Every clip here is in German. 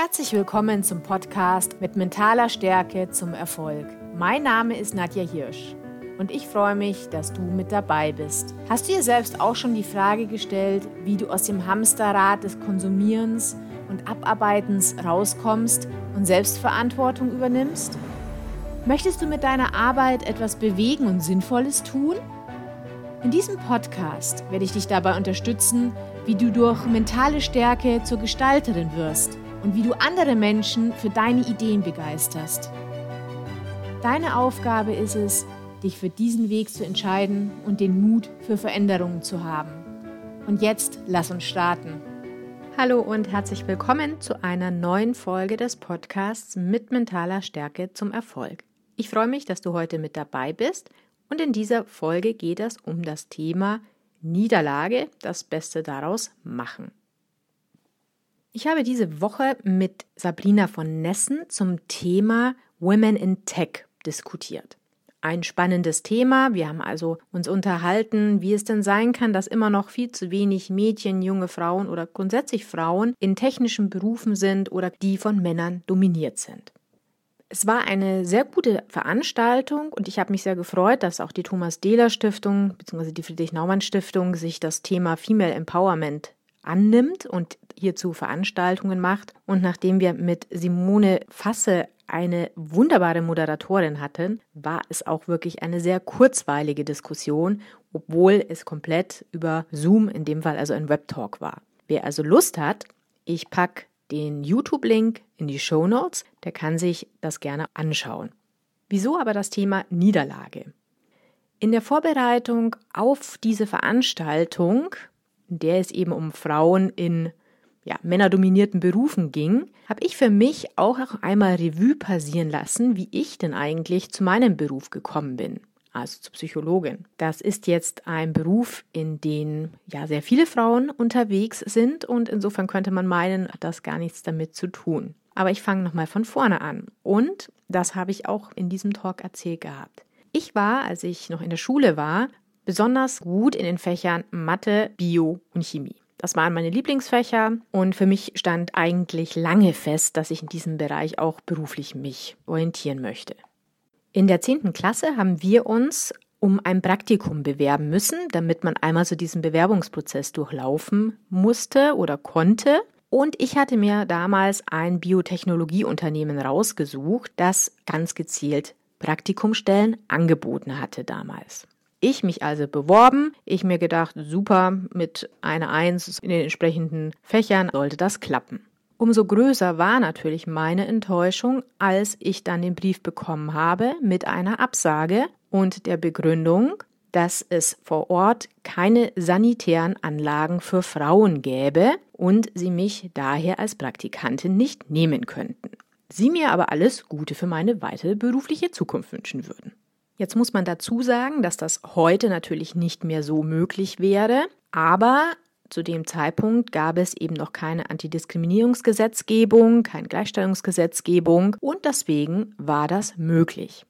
Herzlich willkommen zum Podcast mit mentaler Stärke zum Erfolg. Mein Name ist Nadja Hirsch und ich freue mich, dass du mit dabei bist. Hast du dir selbst auch schon die Frage gestellt, wie du aus dem Hamsterrad des Konsumierens und Abarbeitens rauskommst und Selbstverantwortung übernimmst? Möchtest du mit deiner Arbeit etwas bewegen und Sinnvolles tun? In diesem Podcast werde ich dich dabei unterstützen, wie du durch mentale Stärke zur Gestalterin wirst und wie du andere Menschen für deine Ideen begeisterst. Deine Aufgabe ist es, dich für diesen Weg zu entscheiden und den Mut für Veränderungen zu haben. Und jetzt lass uns starten. Hallo und herzlich willkommen zu einer neuen Folge des Podcasts mit mentaler Stärke zum Erfolg. Ich freue mich, dass du heute mit dabei bist und in dieser Folge geht es um das Thema Niederlage, das Beste daraus machen. Ich habe diese Woche mit Sabrina von Nessen zum Thema Women in Tech diskutiert. Ein spannendes Thema. Wir haben also uns unterhalten, wie es denn sein kann, dass immer noch viel zu wenig Mädchen, junge Frauen oder grundsätzlich Frauen in technischen Berufen sind oder die von Männern dominiert sind. Es war eine sehr gute Veranstaltung und ich habe mich sehr gefreut, dass auch die Thomas Dehler Stiftung bzw. die Friedrich Naumann Stiftung sich das Thema Female Empowerment annimmt und hierzu Veranstaltungen macht. Und nachdem wir mit Simone Fasse eine wunderbare Moderatorin hatten, war es auch wirklich eine sehr kurzweilige Diskussion, obwohl es komplett über Zoom, in dem Fall also ein Webtalk war. Wer also Lust hat, ich packe den YouTube-Link in die Show Notes, der kann sich das gerne anschauen. Wieso aber das Thema Niederlage? In der Vorbereitung auf diese Veranstaltung, in der es eben um Frauen in ja, männerdominierten Berufen ging, habe ich für mich auch einmal Revue passieren lassen, wie ich denn eigentlich zu meinem Beruf gekommen bin, also zur Psychologin. Das ist jetzt ein Beruf, in dem ja sehr viele Frauen unterwegs sind und insofern könnte man meinen, hat das gar nichts damit zu tun. Aber ich fange nochmal von vorne an und das habe ich auch in diesem Talk erzählt gehabt. Ich war, als ich noch in der Schule war, besonders gut in den Fächern Mathe, Bio und Chemie. Das waren meine Lieblingsfächer und für mich stand eigentlich lange fest, dass ich in diesem Bereich auch beruflich mich orientieren möchte. In der 10. Klasse haben wir uns um ein Praktikum bewerben müssen, damit man einmal so diesen Bewerbungsprozess durchlaufen musste oder konnte. Und ich hatte mir damals ein Biotechnologieunternehmen rausgesucht, das ganz gezielt Praktikumstellen angeboten hatte damals. Ich mich also beworben, ich mir gedacht, super, mit einer Eins in den entsprechenden Fächern sollte das klappen. Umso größer war natürlich meine Enttäuschung, als ich dann den Brief bekommen habe mit einer Absage und der Begründung, dass es vor Ort keine sanitären Anlagen für Frauen gäbe und sie mich daher als Praktikantin nicht nehmen könnten. Sie mir aber alles Gute für meine weitere berufliche Zukunft wünschen würden. Jetzt muss man dazu sagen, dass das heute natürlich nicht mehr so möglich wäre, aber zu dem Zeitpunkt gab es eben noch keine Antidiskriminierungsgesetzgebung, keine Gleichstellungsgesetzgebung und deswegen war das möglich.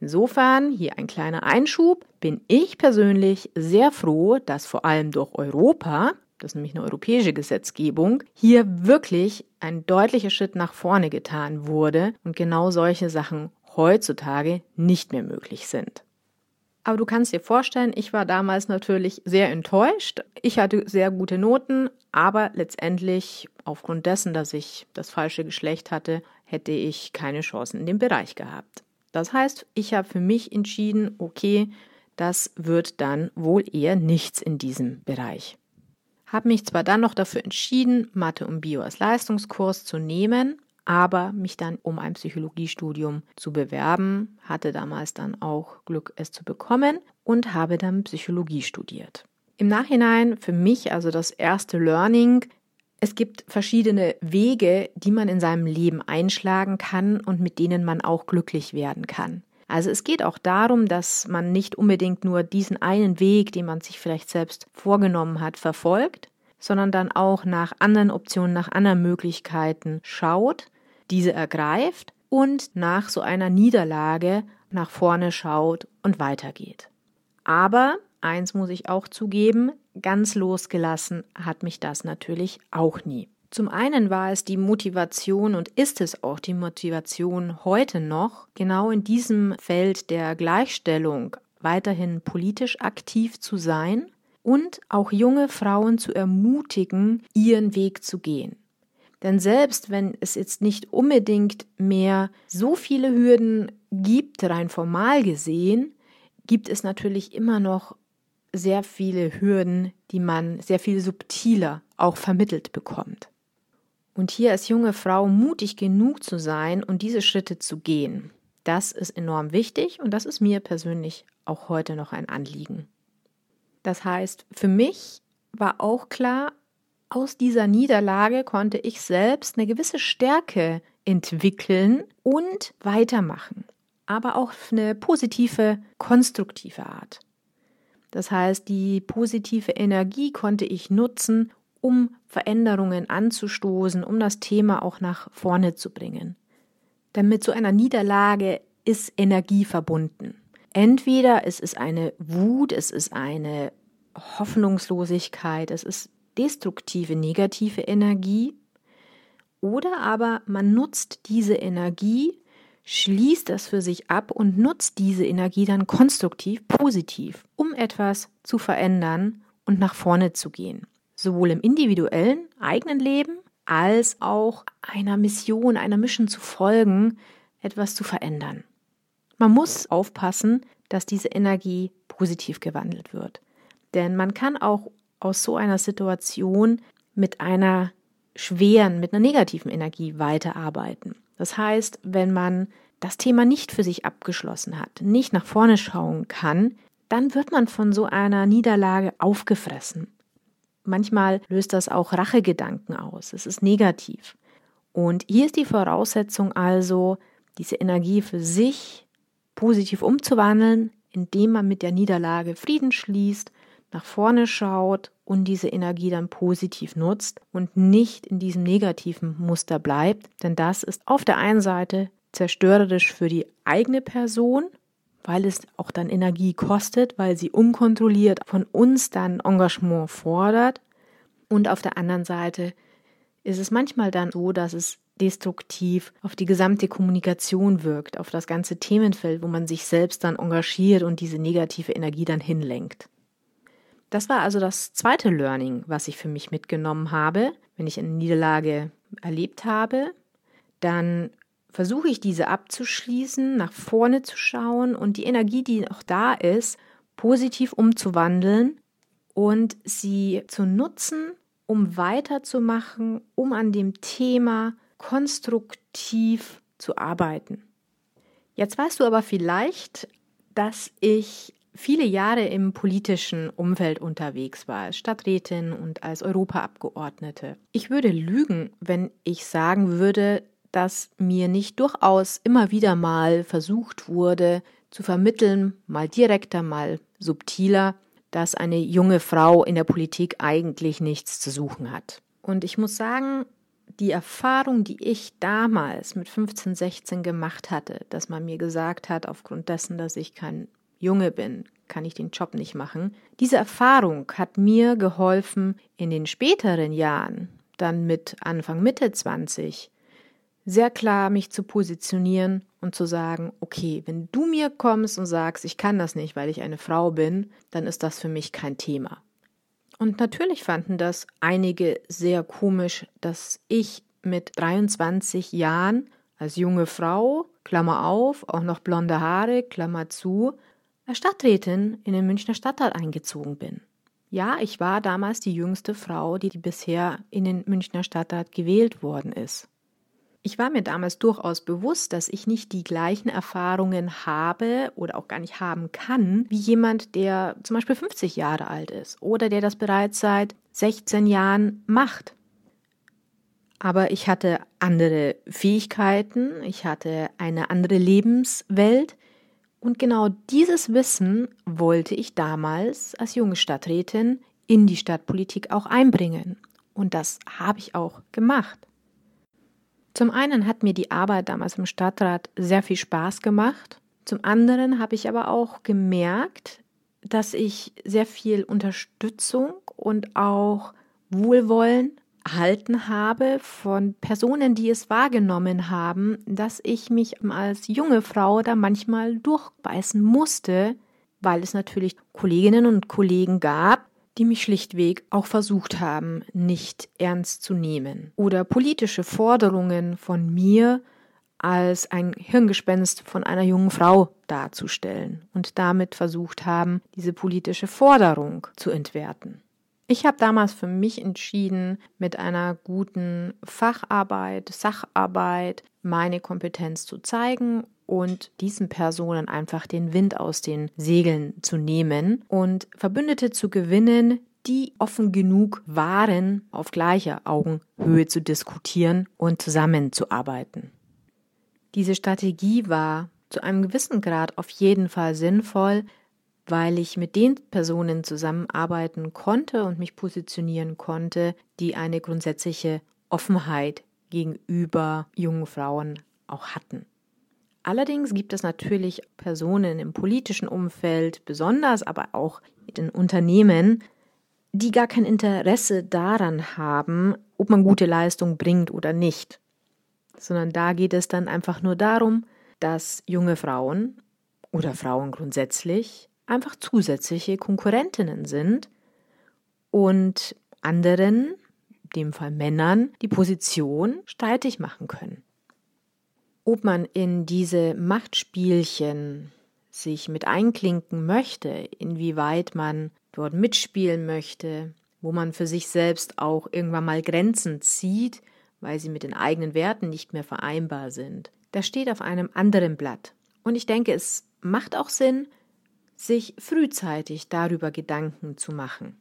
Insofern hier ein kleiner Einschub, bin ich persönlich sehr froh, dass vor allem durch Europa, das ist nämlich eine europäische Gesetzgebung, hier wirklich ein deutlicher Schritt nach vorne getan wurde und genau solche Sachen heutzutage nicht mehr möglich sind. Aber du kannst dir vorstellen, ich war damals natürlich sehr enttäuscht. Ich hatte sehr gute Noten, aber letztendlich aufgrund dessen, dass ich das falsche Geschlecht hatte, hätte ich keine Chancen in dem Bereich gehabt. Das heißt, ich habe für mich entschieden, okay, das wird dann wohl eher nichts in diesem Bereich. Habe mich zwar dann noch dafür entschieden, Mathe und Bio als Leistungskurs zu nehmen, aber mich dann um ein Psychologiestudium zu bewerben, hatte damals dann auch Glück, es zu bekommen und habe dann Psychologie studiert. Im Nachhinein für mich also das erste Learning, es gibt verschiedene Wege, die man in seinem Leben einschlagen kann und mit denen man auch glücklich werden kann. Also es geht auch darum, dass man nicht unbedingt nur diesen einen Weg, den man sich vielleicht selbst vorgenommen hat, verfolgt, sondern dann auch nach anderen Optionen, nach anderen Möglichkeiten schaut diese ergreift und nach so einer Niederlage nach vorne schaut und weitergeht. Aber eins muss ich auch zugeben, ganz losgelassen hat mich das natürlich auch nie. Zum einen war es die Motivation und ist es auch die Motivation heute noch, genau in diesem Feld der Gleichstellung weiterhin politisch aktiv zu sein und auch junge Frauen zu ermutigen, ihren Weg zu gehen. Denn selbst wenn es jetzt nicht unbedingt mehr so viele Hürden gibt, rein formal gesehen, gibt es natürlich immer noch sehr viele Hürden, die man sehr viel subtiler auch vermittelt bekommt. Und hier als junge Frau mutig genug zu sein und diese Schritte zu gehen, das ist enorm wichtig und das ist mir persönlich auch heute noch ein Anliegen. Das heißt, für mich war auch klar, aus dieser Niederlage konnte ich selbst eine gewisse Stärke entwickeln und weitermachen, aber auch auf eine positive, konstruktive Art. Das heißt, die positive Energie konnte ich nutzen, um Veränderungen anzustoßen, um das Thema auch nach vorne zu bringen. Denn mit so einer Niederlage ist Energie verbunden. Entweder es ist eine Wut, es ist eine Hoffnungslosigkeit, es ist destruktive, negative Energie, oder aber man nutzt diese Energie, schließt das für sich ab und nutzt diese Energie dann konstruktiv, positiv, um etwas zu verändern und nach vorne zu gehen. Sowohl im individuellen, eigenen Leben als auch einer Mission, einer Mission zu folgen, etwas zu verändern. Man muss aufpassen, dass diese Energie positiv gewandelt wird. Denn man kann auch aus so einer Situation mit einer schweren, mit einer negativen Energie weiterarbeiten. Das heißt, wenn man das Thema nicht für sich abgeschlossen hat, nicht nach vorne schauen kann, dann wird man von so einer Niederlage aufgefressen. Manchmal löst das auch Rachegedanken aus. Es ist negativ. Und hier ist die Voraussetzung also, diese Energie für sich positiv umzuwandeln, indem man mit der Niederlage Frieden schließt, nach vorne schaut und diese Energie dann positiv nutzt und nicht in diesem negativen Muster bleibt. Denn das ist auf der einen Seite zerstörerisch für die eigene Person, weil es auch dann Energie kostet, weil sie unkontrolliert von uns dann Engagement fordert. Und auf der anderen Seite ist es manchmal dann so, dass es destruktiv auf die gesamte Kommunikation wirkt, auf das ganze Themenfeld, wo man sich selbst dann engagiert und diese negative Energie dann hinlenkt. Das war also das zweite Learning, was ich für mich mitgenommen habe. Wenn ich eine Niederlage erlebt habe, dann versuche ich diese abzuschließen, nach vorne zu schauen und die Energie, die noch da ist, positiv umzuwandeln und sie zu nutzen, um weiterzumachen, um an dem Thema konstruktiv zu arbeiten. Jetzt weißt du aber vielleicht, dass ich viele Jahre im politischen Umfeld unterwegs war, als Stadträtin und als Europaabgeordnete. Ich würde lügen, wenn ich sagen würde, dass mir nicht durchaus immer wieder mal versucht wurde zu vermitteln, mal direkter, mal subtiler, dass eine junge Frau in der Politik eigentlich nichts zu suchen hat. Und ich muss sagen, die Erfahrung, die ich damals mit 15, 16 gemacht hatte, dass man mir gesagt hat, aufgrund dessen, dass ich kein Junge bin, kann ich den Job nicht machen. Diese Erfahrung hat mir geholfen, in den späteren Jahren, dann mit Anfang Mitte 20, sehr klar mich zu positionieren und zu sagen, okay, wenn du mir kommst und sagst, ich kann das nicht, weil ich eine Frau bin, dann ist das für mich kein Thema. Und natürlich fanden das einige sehr komisch, dass ich mit 23 Jahren als junge Frau, Klammer auf, auch noch blonde Haare, Klammer zu, als Stadträtin in den Münchner Stadtrat eingezogen bin. Ja, ich war damals die jüngste Frau, die bisher in den Münchner Stadtrat gewählt worden ist. Ich war mir damals durchaus bewusst, dass ich nicht die gleichen Erfahrungen habe oder auch gar nicht haben kann, wie jemand, der zum Beispiel 50 Jahre alt ist oder der das bereits seit 16 Jahren macht. Aber ich hatte andere Fähigkeiten, ich hatte eine andere Lebenswelt und genau dieses Wissen wollte ich damals als junge Stadträtin in die Stadtpolitik auch einbringen. Und das habe ich auch gemacht. Zum einen hat mir die Arbeit damals im Stadtrat sehr viel Spaß gemacht. Zum anderen habe ich aber auch gemerkt, dass ich sehr viel Unterstützung und auch Wohlwollen erhalten habe von Personen, die es wahrgenommen haben, dass ich mich als junge Frau da manchmal durchbeißen musste, weil es natürlich Kolleginnen und Kollegen gab, die mich schlichtweg auch versucht haben, nicht ernst zu nehmen. Oder politische Forderungen von mir als ein Hirngespenst von einer jungen Frau darzustellen und damit versucht haben, diese politische Forderung zu entwerten. Ich habe damals für mich entschieden, mit einer guten Facharbeit, Sacharbeit meine Kompetenz zu zeigen und diesen Personen einfach den Wind aus den Segeln zu nehmen und Verbündete zu gewinnen, die offen genug waren, auf gleicher Augenhöhe zu diskutieren und zusammenzuarbeiten. Diese Strategie war zu einem gewissen Grad auf jeden Fall sinnvoll, weil ich mit den Personen zusammenarbeiten konnte und mich positionieren konnte, die eine grundsätzliche Offenheit gegenüber jungen Frauen auch hatten. Allerdings gibt es natürlich Personen im politischen Umfeld, besonders aber auch in Unternehmen, die gar kein Interesse daran haben, ob man gute Leistung bringt oder nicht, sondern da geht es dann einfach nur darum, dass junge Frauen oder Frauen grundsätzlich einfach zusätzliche Konkurrentinnen sind und anderen, in dem Fall Männern, die Position streitig machen können ob man in diese Machtspielchen sich mit einklinken möchte, inwieweit man dort mitspielen möchte, wo man für sich selbst auch irgendwann mal Grenzen zieht, weil sie mit den eigenen Werten nicht mehr vereinbar sind. Das steht auf einem anderen Blatt. Und ich denke, es macht auch Sinn, sich frühzeitig darüber Gedanken zu machen.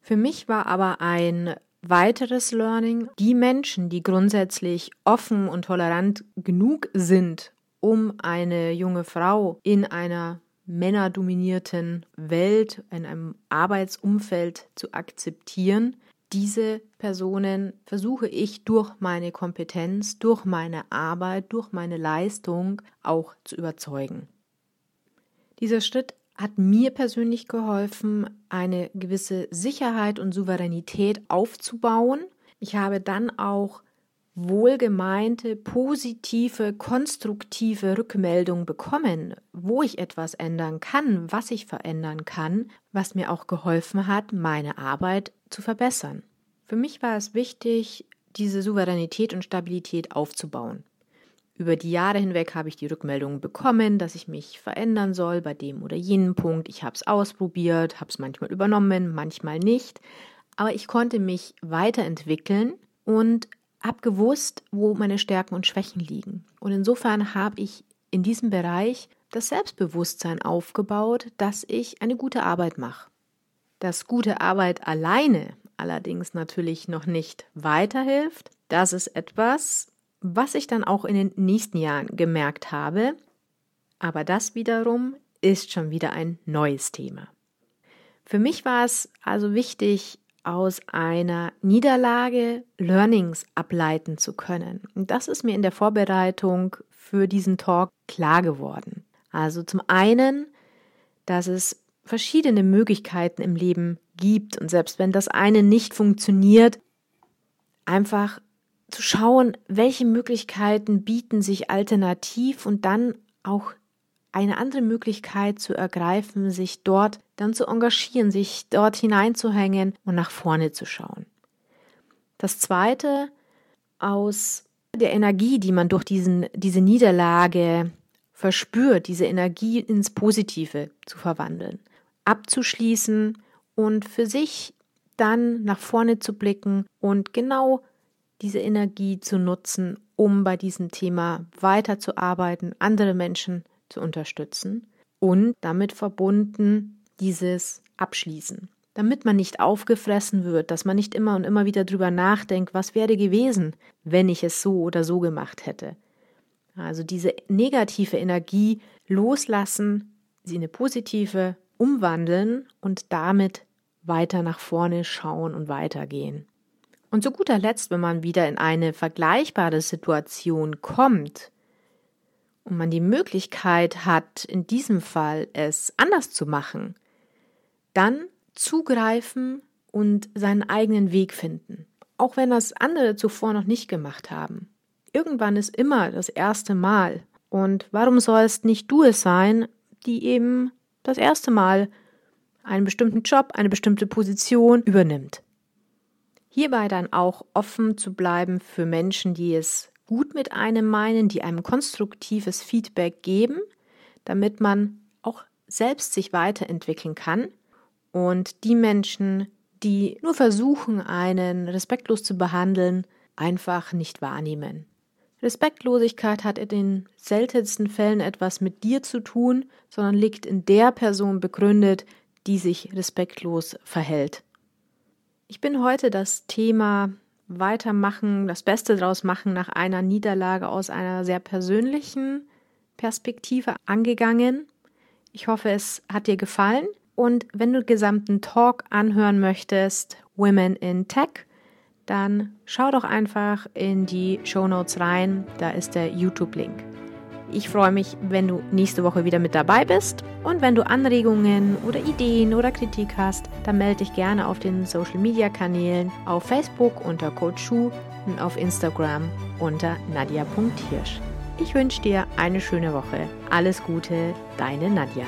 Für mich war aber ein Weiteres Learning, die Menschen, die grundsätzlich offen und tolerant genug sind, um eine junge Frau in einer männerdominierten Welt, in einem Arbeitsumfeld zu akzeptieren, diese Personen versuche ich durch meine Kompetenz, durch meine Arbeit, durch meine Leistung auch zu überzeugen. Dieser Schritt hat mir persönlich geholfen, eine gewisse Sicherheit und Souveränität aufzubauen. Ich habe dann auch wohlgemeinte, positive, konstruktive Rückmeldungen bekommen, wo ich etwas ändern kann, was ich verändern kann, was mir auch geholfen hat, meine Arbeit zu verbessern. Für mich war es wichtig, diese Souveränität und Stabilität aufzubauen. Über die Jahre hinweg habe ich die Rückmeldungen bekommen, dass ich mich verändern soll bei dem oder jenem Punkt. Ich habe es ausprobiert, habe es manchmal übernommen, manchmal nicht. Aber ich konnte mich weiterentwickeln und habe gewusst, wo meine Stärken und Schwächen liegen. Und insofern habe ich in diesem Bereich das Selbstbewusstsein aufgebaut, dass ich eine gute Arbeit mache. Dass gute Arbeit alleine allerdings natürlich noch nicht weiterhilft. Das ist etwas, was ich dann auch in den nächsten Jahren gemerkt habe, aber das wiederum ist schon wieder ein neues Thema. Für mich war es also wichtig, aus einer Niederlage Learnings ableiten zu können. Und das ist mir in der Vorbereitung für diesen Talk klar geworden. Also zum einen, dass es verschiedene Möglichkeiten im Leben gibt und selbst wenn das eine nicht funktioniert, einfach zu schauen, welche Möglichkeiten bieten sich alternativ und dann auch eine andere Möglichkeit zu ergreifen, sich dort dann zu engagieren, sich dort hineinzuhängen und nach vorne zu schauen. Das zweite, aus der Energie, die man durch diesen, diese Niederlage verspürt, diese Energie ins Positive zu verwandeln, abzuschließen und für sich dann nach vorne zu blicken und genau diese Energie zu nutzen, um bei diesem Thema weiterzuarbeiten, andere Menschen zu unterstützen und damit verbunden dieses Abschließen. Damit man nicht aufgefressen wird, dass man nicht immer und immer wieder drüber nachdenkt, was wäre gewesen, wenn ich es so oder so gemacht hätte. Also diese negative Energie loslassen, sie in eine positive umwandeln und damit weiter nach vorne schauen und weitergehen. Und zu guter Letzt, wenn man wieder in eine vergleichbare Situation kommt und man die Möglichkeit hat, in diesem Fall es anders zu machen, dann zugreifen und seinen eigenen Weg finden. auch wenn das andere zuvor noch nicht gemacht haben. Irgendwann ist immer das erste Mal. Und warum sollst nicht du es sein, die eben das erste Mal einen bestimmten Job, eine bestimmte Position übernimmt? Hierbei dann auch offen zu bleiben für Menschen, die es gut mit einem meinen, die einem konstruktives Feedback geben, damit man auch selbst sich weiterentwickeln kann. Und die Menschen, die nur versuchen, einen respektlos zu behandeln, einfach nicht wahrnehmen. Respektlosigkeit hat in den seltensten Fällen etwas mit dir zu tun, sondern liegt in der Person begründet, die sich respektlos verhält. Ich bin heute das Thema Weitermachen, das Beste daraus machen nach einer Niederlage aus einer sehr persönlichen Perspektive angegangen. Ich hoffe, es hat dir gefallen. Und wenn du den gesamten Talk anhören möchtest, Women in Tech, dann schau doch einfach in die Show Notes rein. Da ist der YouTube-Link. Ich freue mich, wenn du nächste Woche wieder mit dabei bist. Und wenn du Anregungen oder Ideen oder Kritik hast, dann melde dich gerne auf den Social Media Kanälen auf Facebook unter Coach Schuh und auf Instagram unter nadia.hirsch. Ich wünsche dir eine schöne Woche. Alles Gute, deine Nadja.